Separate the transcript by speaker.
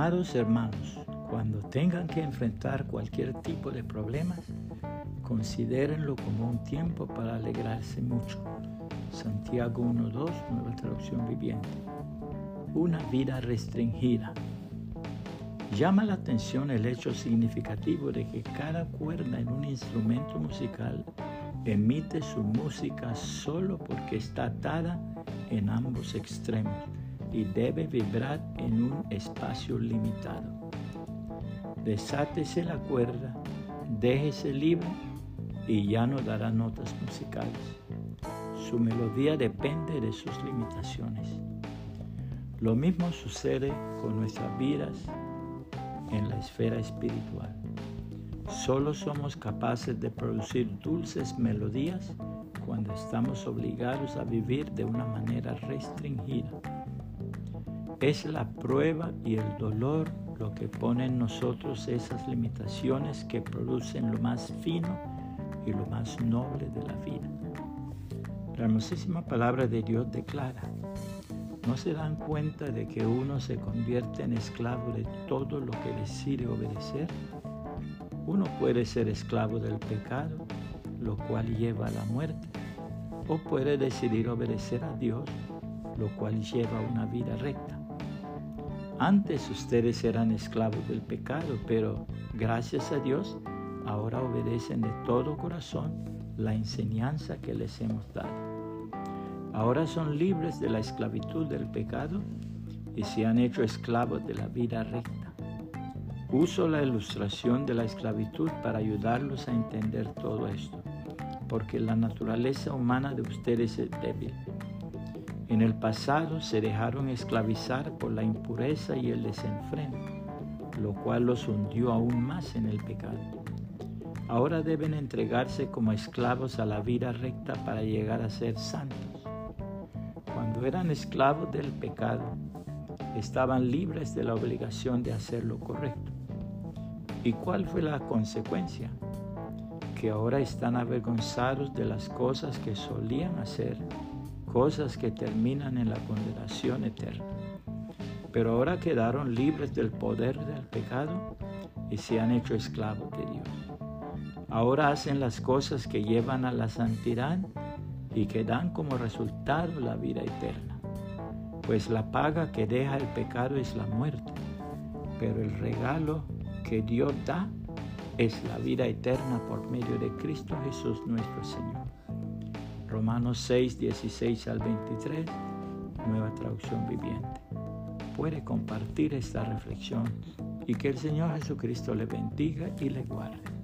Speaker 1: Amados hermanos, cuando tengan que enfrentar cualquier tipo de problemas, considérenlo como un tiempo para alegrarse mucho. Santiago 1.2, nueva traducción viviente. Una vida restringida. Llama la atención el hecho significativo de que cada cuerda en un instrumento musical emite su música solo porque está atada en ambos extremos y debe vibrar en un espacio limitado. Desátese la cuerda, déjese libre y ya no dará notas musicales. Su melodía depende de sus limitaciones. Lo mismo sucede con nuestras vidas en la esfera espiritual. Solo somos capaces de producir dulces melodías cuando estamos obligados a vivir de una manera restringida. Es la prueba y el dolor lo que pone en nosotros esas limitaciones que producen lo más fino y lo más noble de la vida. La hermosísima palabra de Dios declara, ¿no se dan cuenta de que uno se convierte en esclavo de todo lo que decide obedecer? Uno puede ser esclavo del pecado, lo cual lleva a la muerte, o puede decidir obedecer a Dios, lo cual lleva a una vida recta. Antes ustedes eran esclavos del pecado, pero gracias a Dios ahora obedecen de todo corazón la enseñanza que les hemos dado. Ahora son libres de la esclavitud del pecado y se han hecho esclavos de la vida recta. Uso la ilustración de la esclavitud para ayudarlos a entender todo esto, porque la naturaleza humana de ustedes es débil. En el pasado se dejaron esclavizar por la impureza y el desenfreno, lo cual los hundió aún más en el pecado. Ahora deben entregarse como esclavos a la vida recta para llegar a ser santos. Cuando eran esclavos del pecado, estaban libres de la obligación de hacer lo correcto. ¿Y cuál fue la consecuencia? Que ahora están avergonzados de las cosas que solían hacer, cosas que terminan en la condenación eterna. Pero ahora quedaron libres del poder del pecado y se han hecho esclavos de Dios. Ahora hacen las cosas que llevan a la santidad y que dan como resultado la vida eterna. Pues la paga que deja el pecado es la muerte, pero el regalo que Dios da es la vida eterna por medio de Cristo Jesús nuestro Señor. Romanos 6, 16 al 23, nueva traducción viviente. Puede compartir esta reflexión y que el Señor Jesucristo le bendiga y le guarde.